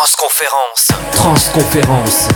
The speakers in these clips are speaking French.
Transconférence. Transconférence.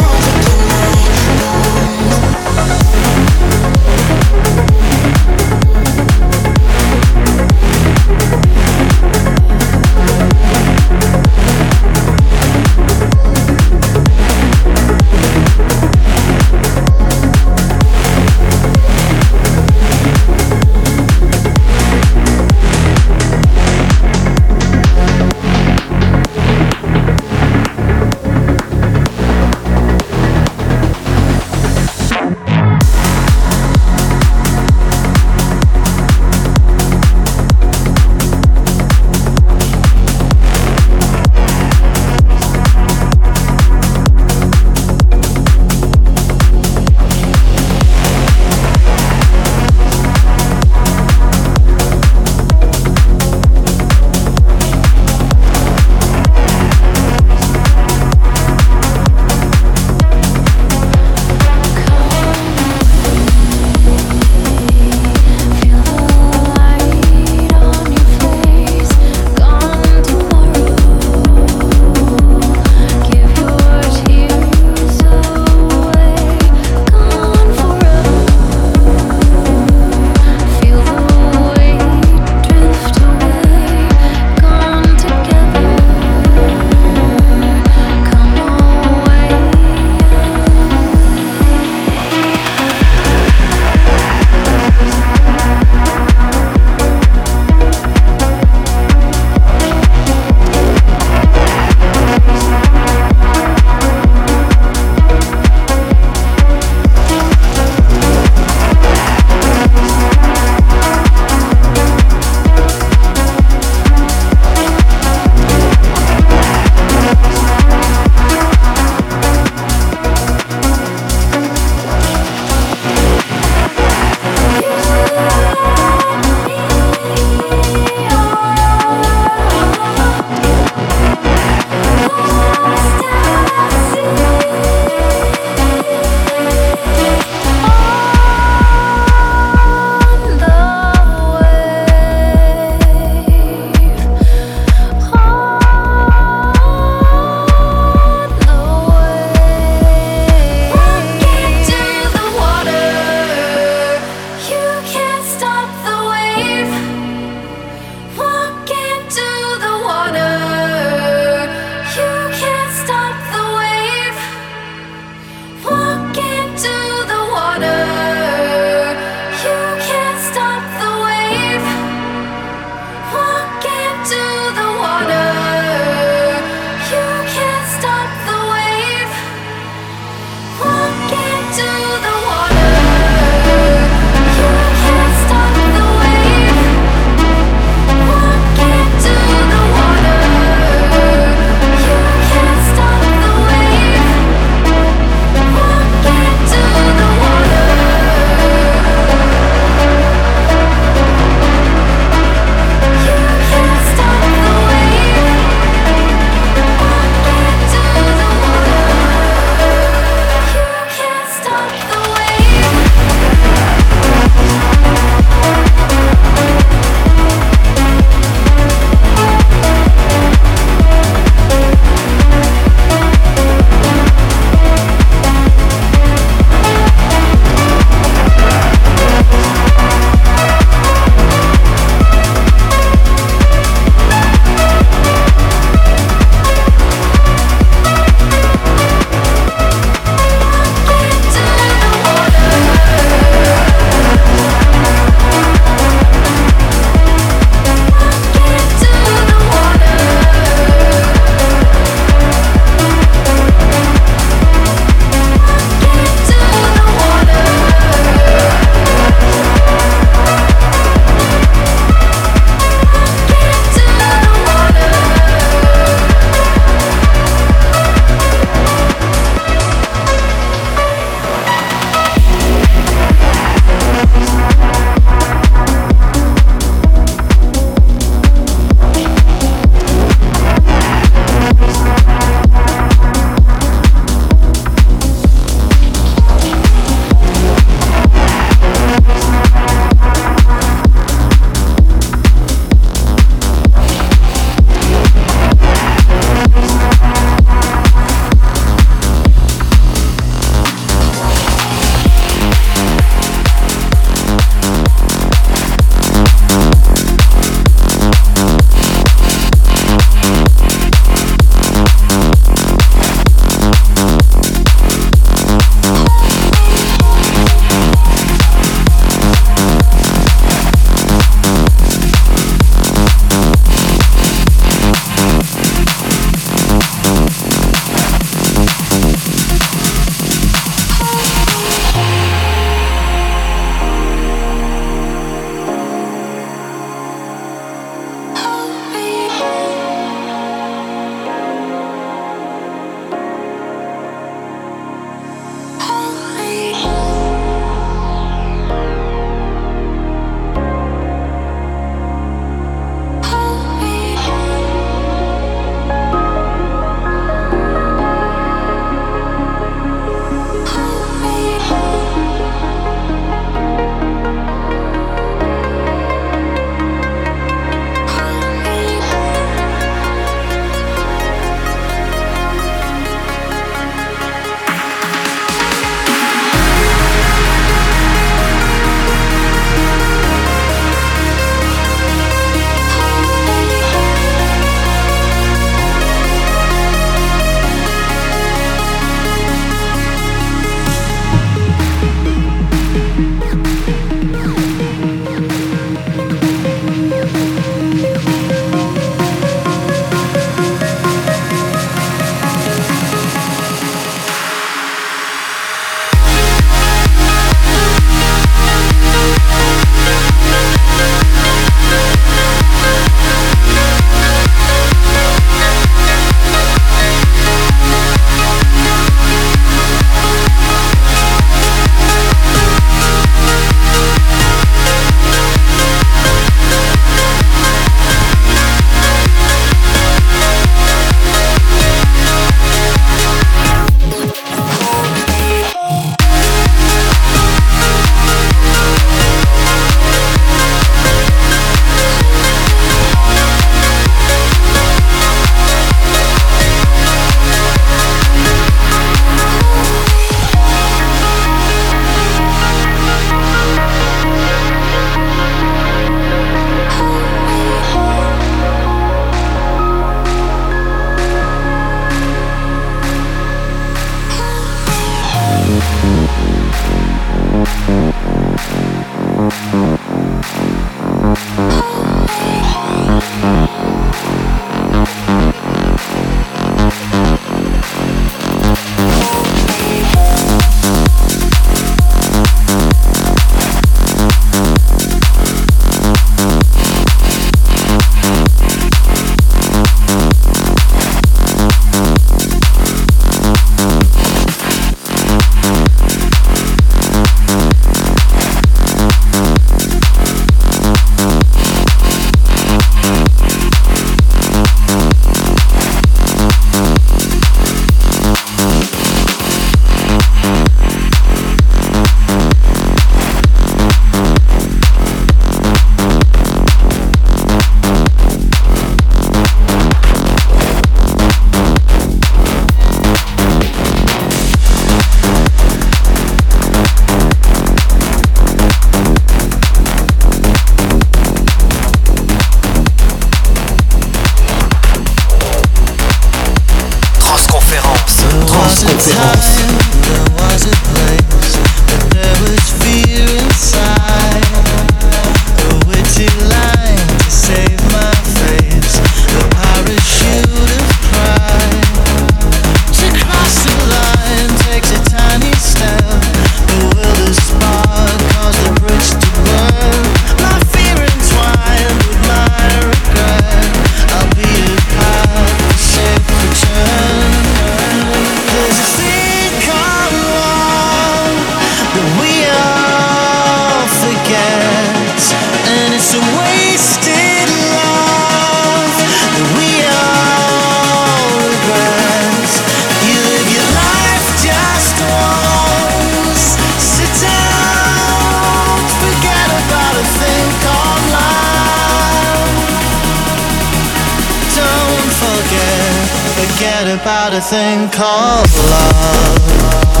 forget about a thing called love.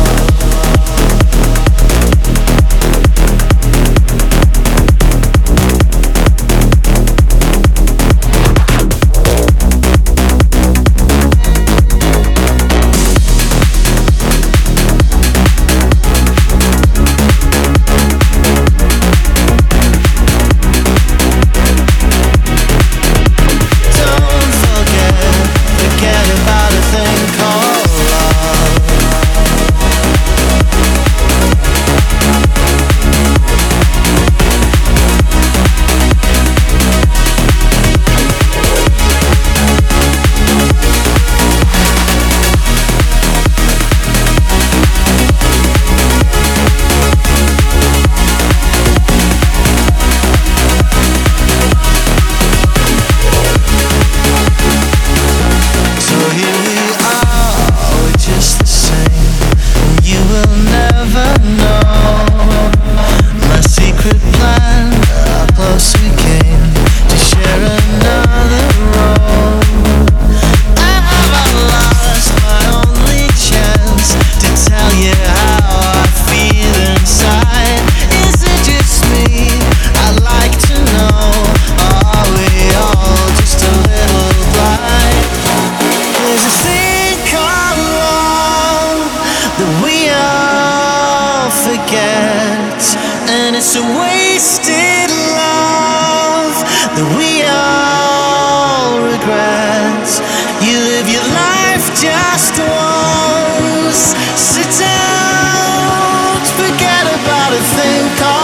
gotta think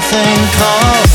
everything called.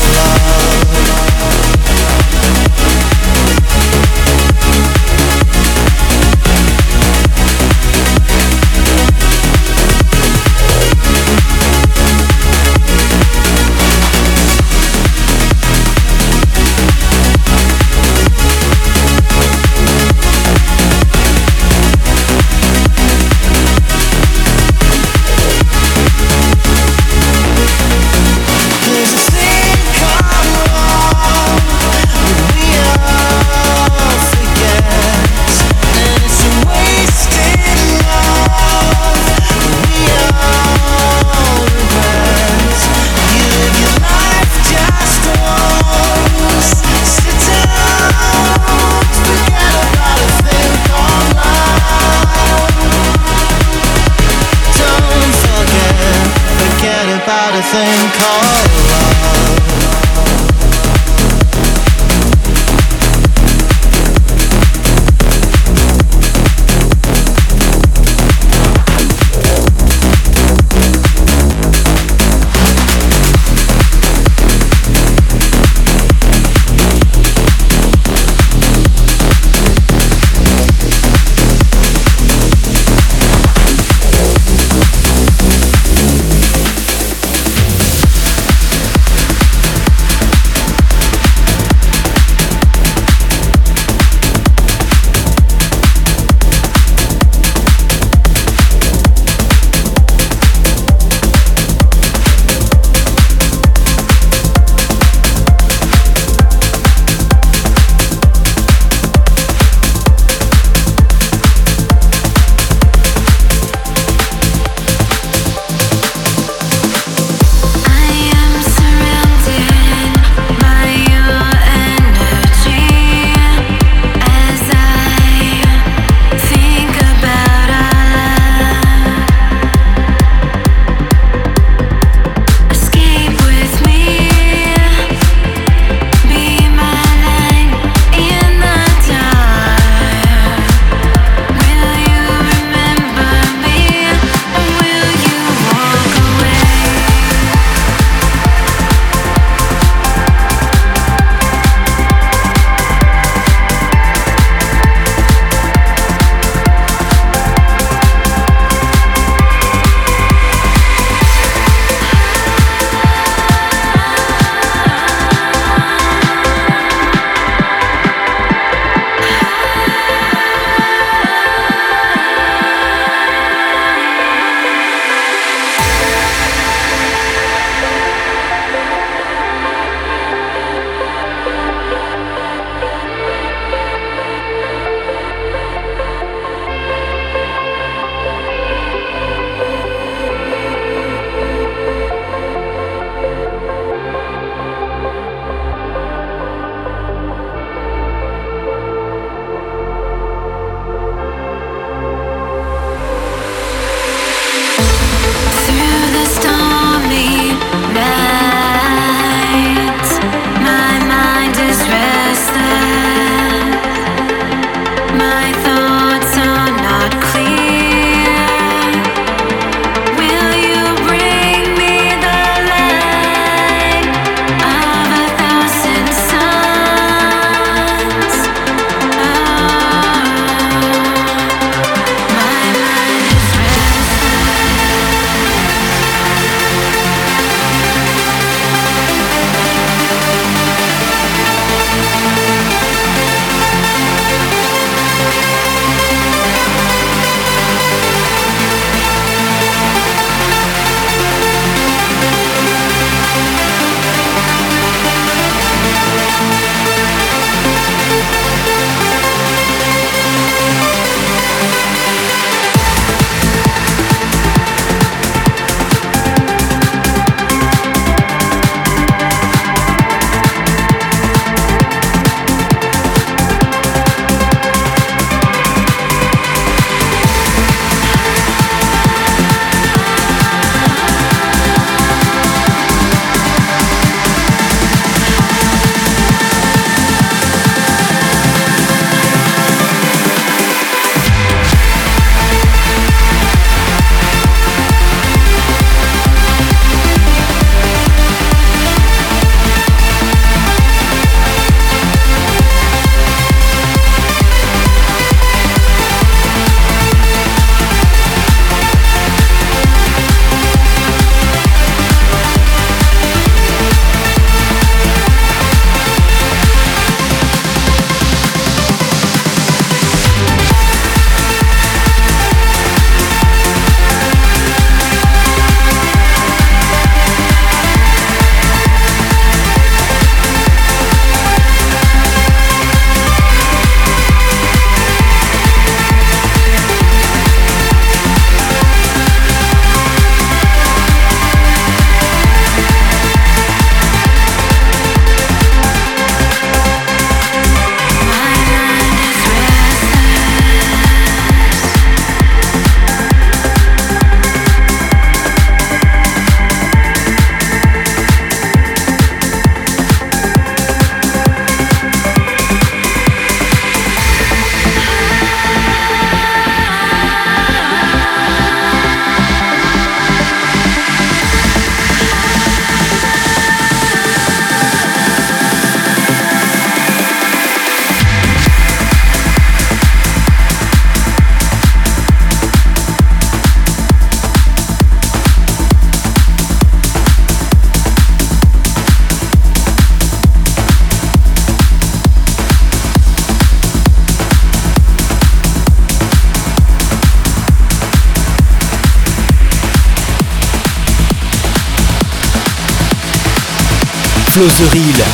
Flo The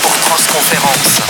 pour Transconférence.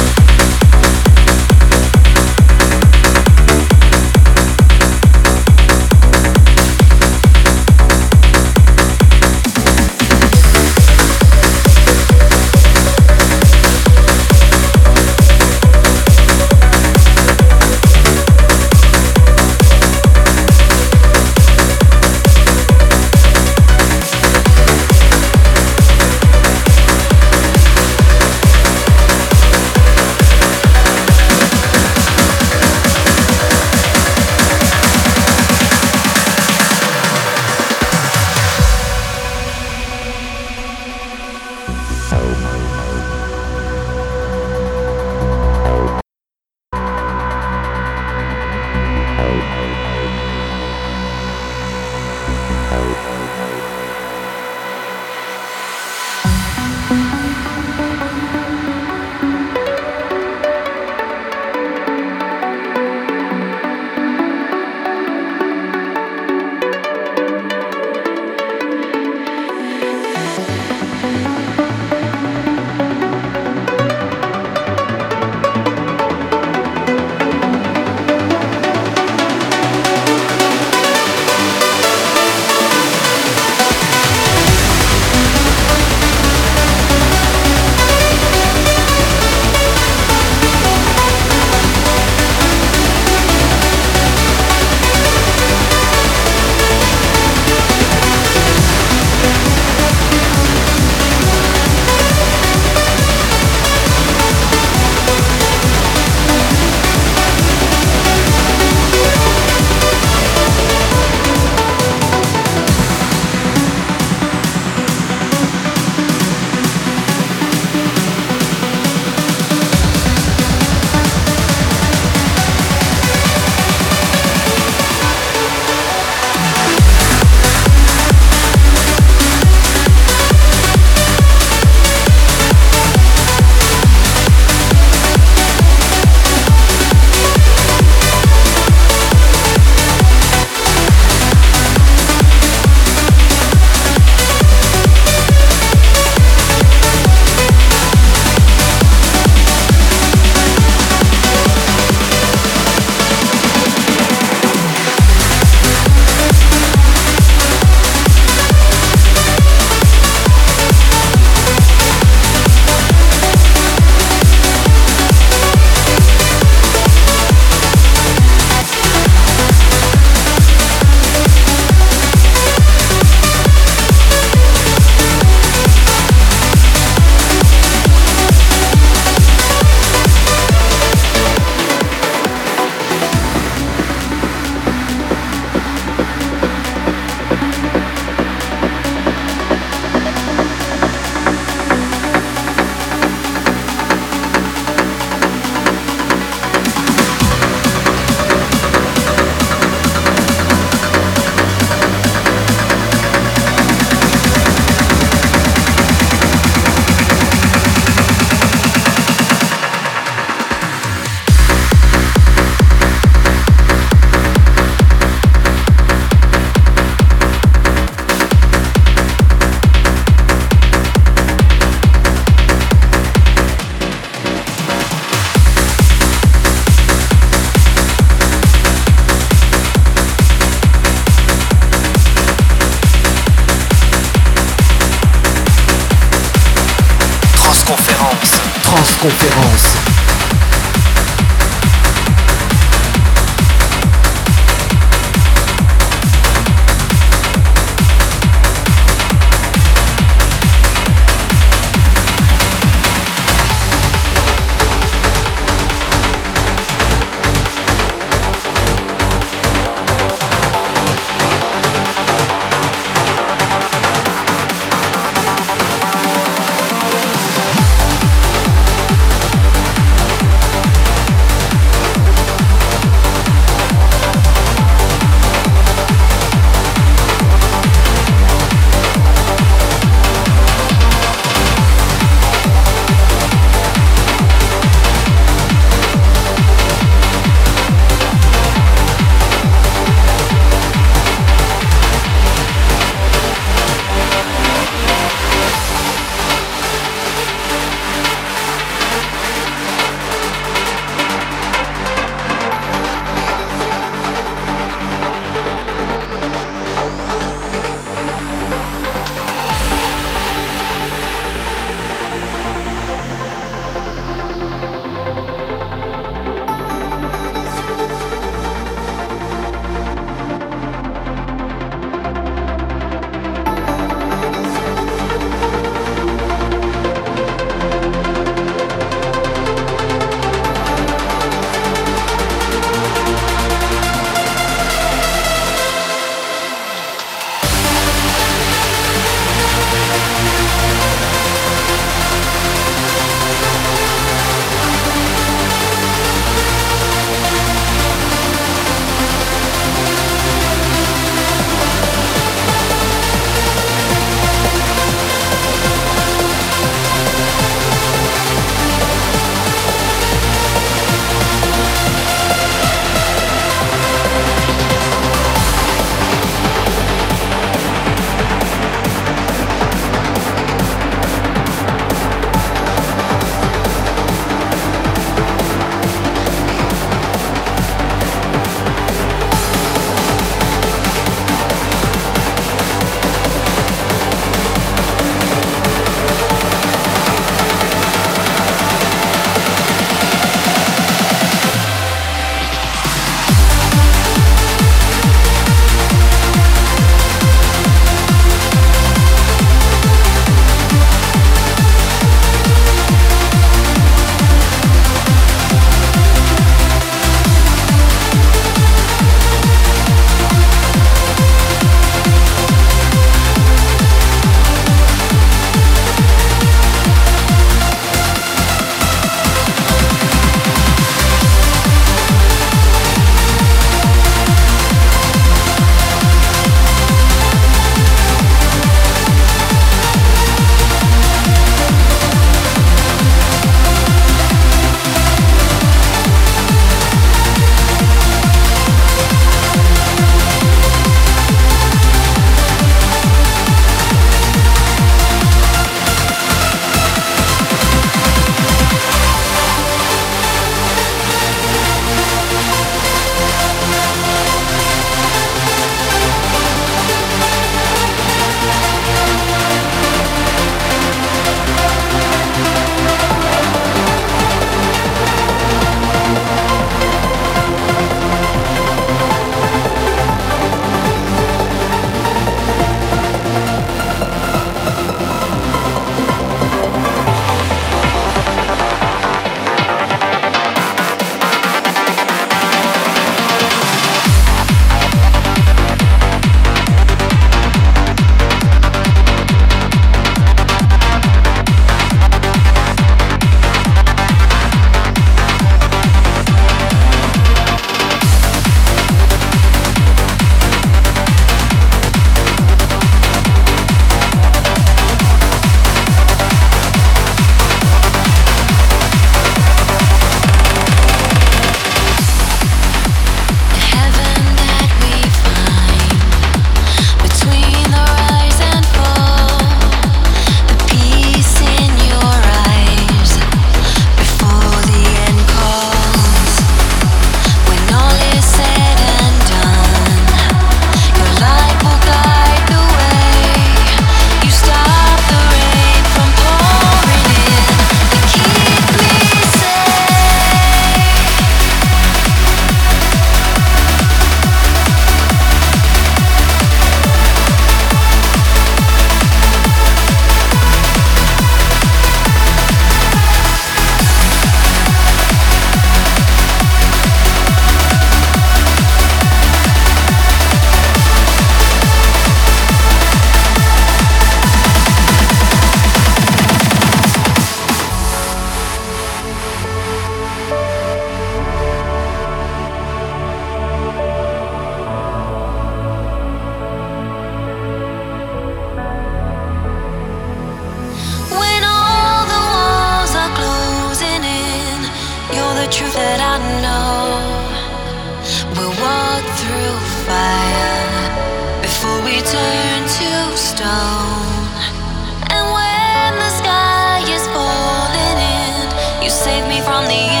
你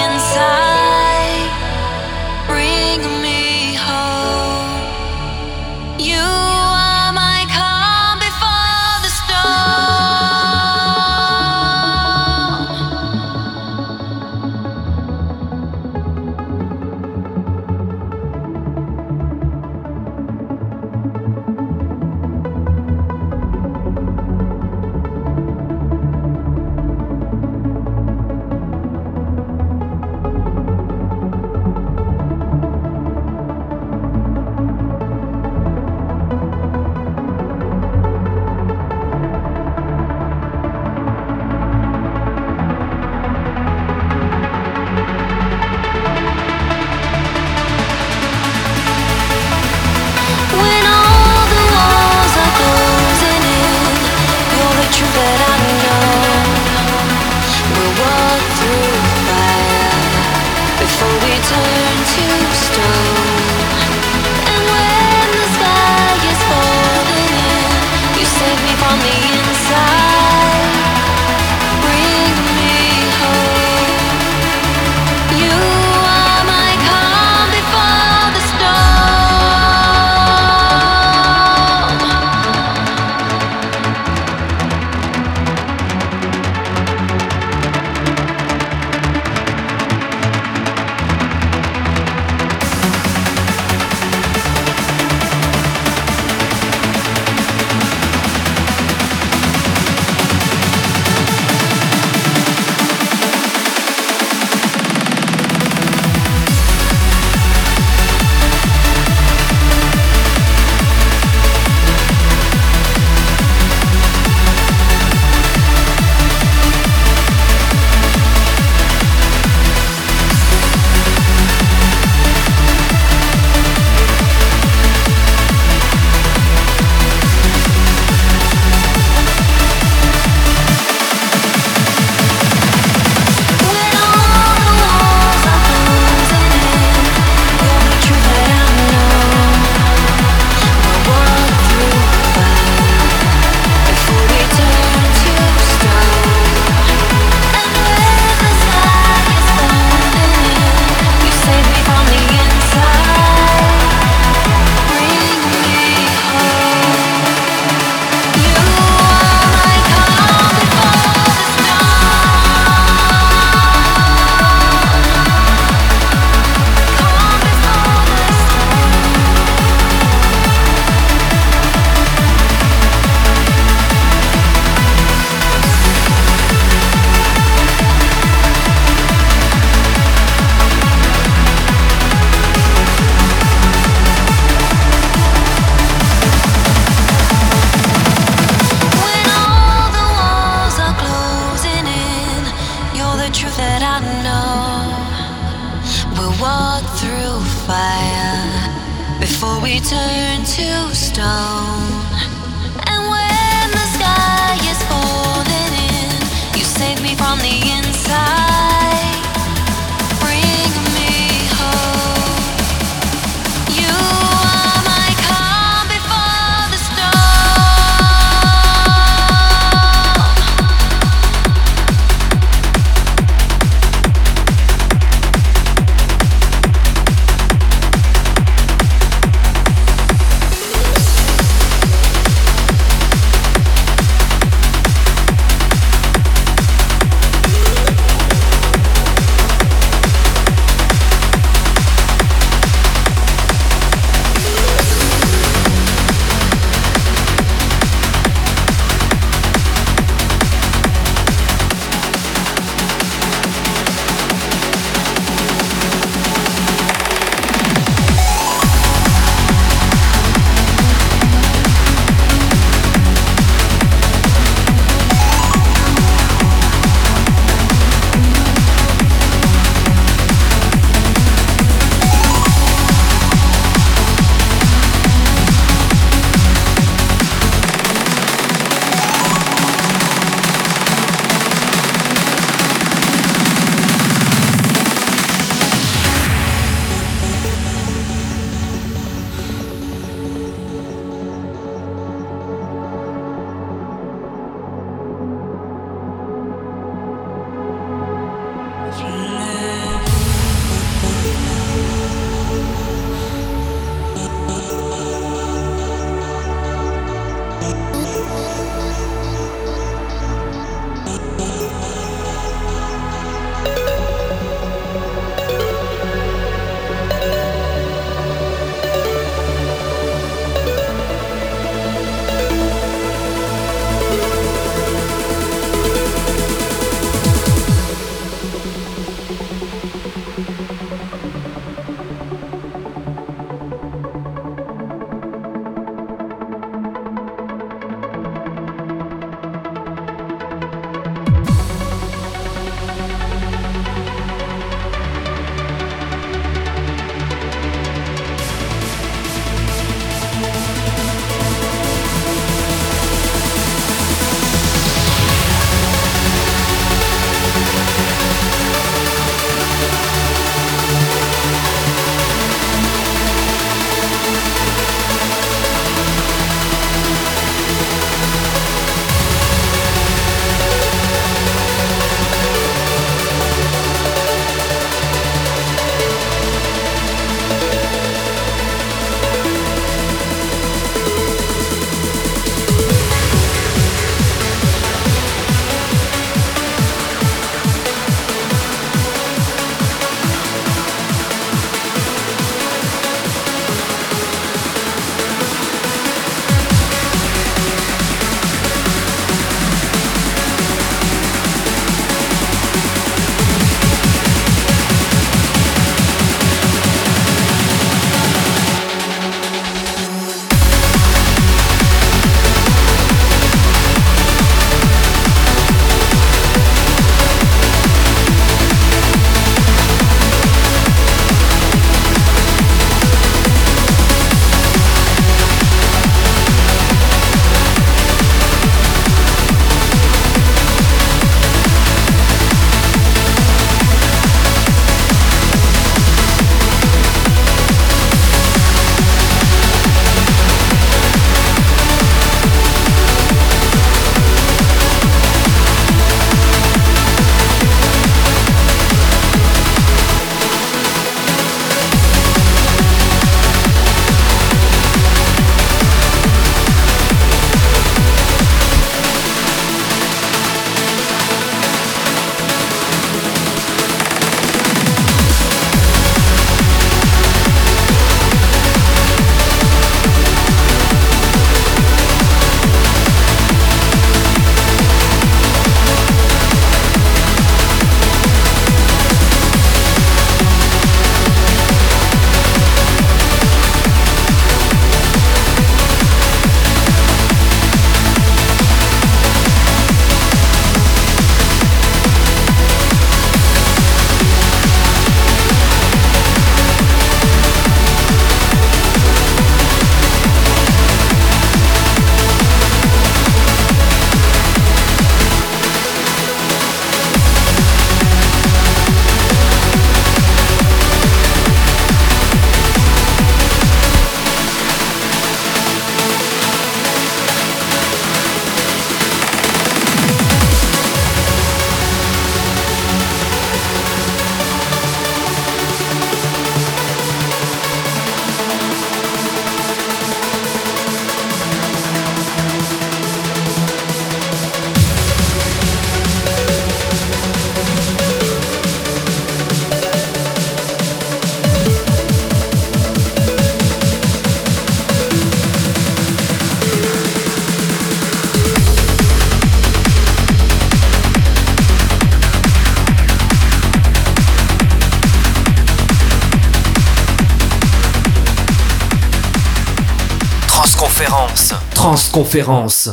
Transconférence.